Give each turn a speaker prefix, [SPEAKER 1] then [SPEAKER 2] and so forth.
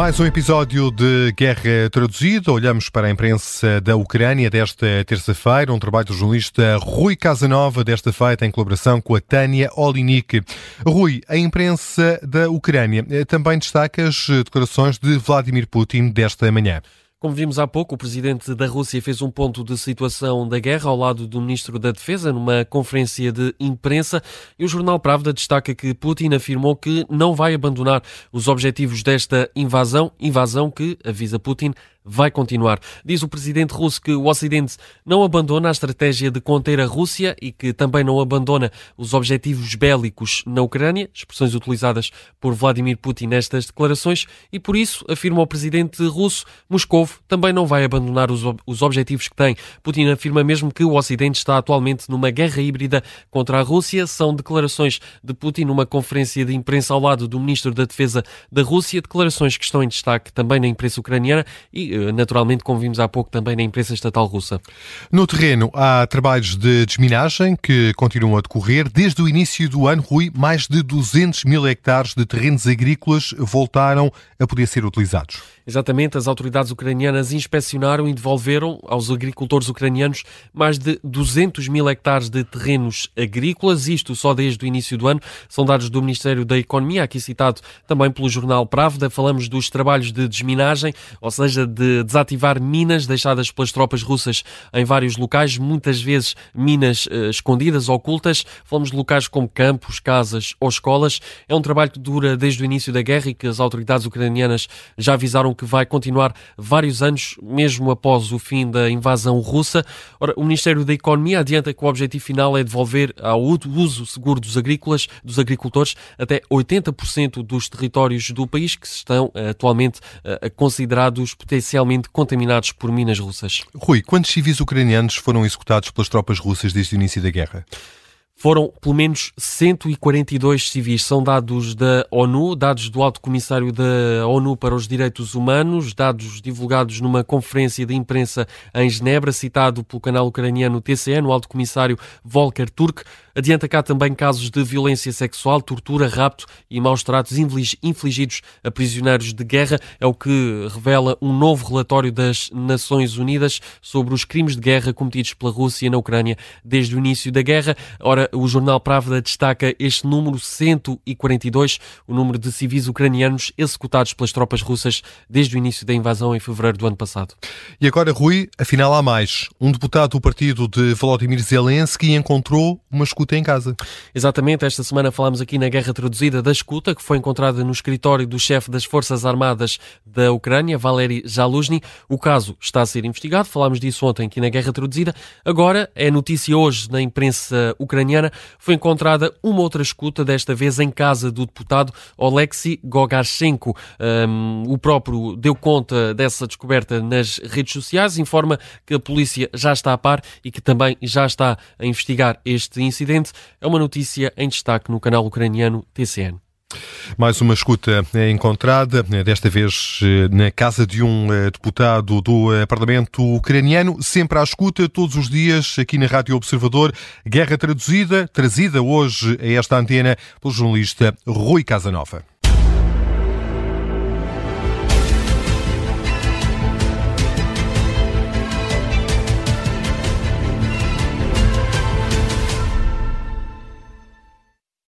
[SPEAKER 1] Mais um episódio de Guerra Traduzida. Olhamos para a imprensa da Ucrânia desta terça-feira. Um trabalho do jornalista Rui Casanova, desta feita em colaboração com a Tânia Olinik. Rui, a imprensa da Ucrânia eh, também destaca as declarações de Vladimir Putin desta manhã.
[SPEAKER 2] Como vimos há pouco, o presidente da Rússia fez um ponto de situação da guerra ao lado do ministro da Defesa numa conferência de imprensa e o jornal Pravda destaca que Putin afirmou que não vai abandonar os objetivos desta invasão, invasão que, avisa Putin, vai continuar. Diz o presidente russo que o Ocidente não abandona a estratégia de conter a Rússia e que também não abandona os objetivos bélicos na Ucrânia, expressões utilizadas por Vladimir Putin nestas declarações, e por isso, afirma o presidente russo, Moscou também não vai abandonar os, os objetivos que tem. Putin afirma mesmo que o Ocidente está atualmente numa guerra híbrida contra a Rússia. São declarações de Putin numa conferência de imprensa ao lado do ministro da Defesa da Rússia, declarações que estão em destaque também na imprensa ucraniana e eh, naturalmente, como vimos há pouco, também na imprensa estatal russa.
[SPEAKER 1] No terreno, há trabalhos de desminagem que continuam a decorrer. Desde o início do ano, Rui, mais de 200 mil hectares de terrenos agrícolas voltaram a poder ser utilizados.
[SPEAKER 2] Exatamente, as autoridades ucranianas inspecionaram e devolveram aos agricultores ucranianos mais de 200 mil hectares de terrenos agrícolas, isto só desde o início do ano. São dados do Ministério da Economia, aqui citado também pelo jornal Pravda. Falamos dos trabalhos de desminagem, ou seja, de desativar minas deixadas pelas tropas russas em vários locais, muitas vezes minas eh, escondidas, ocultas. Falamos de locais como campos, casas ou escolas. É um trabalho que dura desde o início da guerra e que as autoridades ucranianas já avisaram que vai continuar vários anos, mesmo após o fim da invasão russa. Ora, o Ministério da Economia adianta que o objetivo final é devolver ao uso seguro dos agrícolas, dos agricultores, até 80% dos territórios do país que estão eh, atualmente eh, considerados potencialmente contaminados por minas russas.
[SPEAKER 1] Rui, quantos civis ucranianos foram executados pelas tropas russas desde o início da guerra?
[SPEAKER 2] Foram pelo menos 142 civis. São dados da ONU, dados do Alto Comissário da ONU para os Direitos Humanos, dados divulgados numa conferência de imprensa em Genebra, citado pelo canal ucraniano TCN, o Alto Comissário Volker Turk. Adianta cá também casos de violência sexual, tortura, rapto e maus tratos infligidos a prisioneiros de guerra. É o que revela um novo relatório das Nações Unidas sobre os crimes de guerra cometidos pela Rússia na Ucrânia desde o início da guerra. Ora, o jornal Pravda destaca este número 142, o número de civis ucranianos executados pelas tropas russas desde o início da invasão em fevereiro do ano passado.
[SPEAKER 1] E agora, Rui, afinal há mais. Um deputado do partido de Volodymyr Zelensky encontrou uma escuta em casa.
[SPEAKER 2] Exatamente, esta semana falamos aqui na guerra traduzida da escuta, que foi encontrada no escritório do chefe das Forças Armadas da Ucrânia, Valery Zaluzny. O caso está a ser investigado, falámos disso ontem aqui na guerra traduzida. Agora é notícia hoje na imprensa ucraniana foi encontrada uma outra escuta, desta vez em casa do deputado Oleksiy Gogashenko. Um, o próprio deu conta dessa descoberta nas redes sociais, informa que a polícia já está a par e que também já está a investigar este incidente. É uma notícia em destaque no canal ucraniano TCN.
[SPEAKER 1] Mais uma escuta é encontrada, desta vez eh, na casa de um eh, deputado do eh, Parlamento ucraniano, sempre à escuta, todos os dias, aqui na Rádio Observador. Guerra traduzida, trazida hoje a esta antena pelo jornalista Rui Casanova.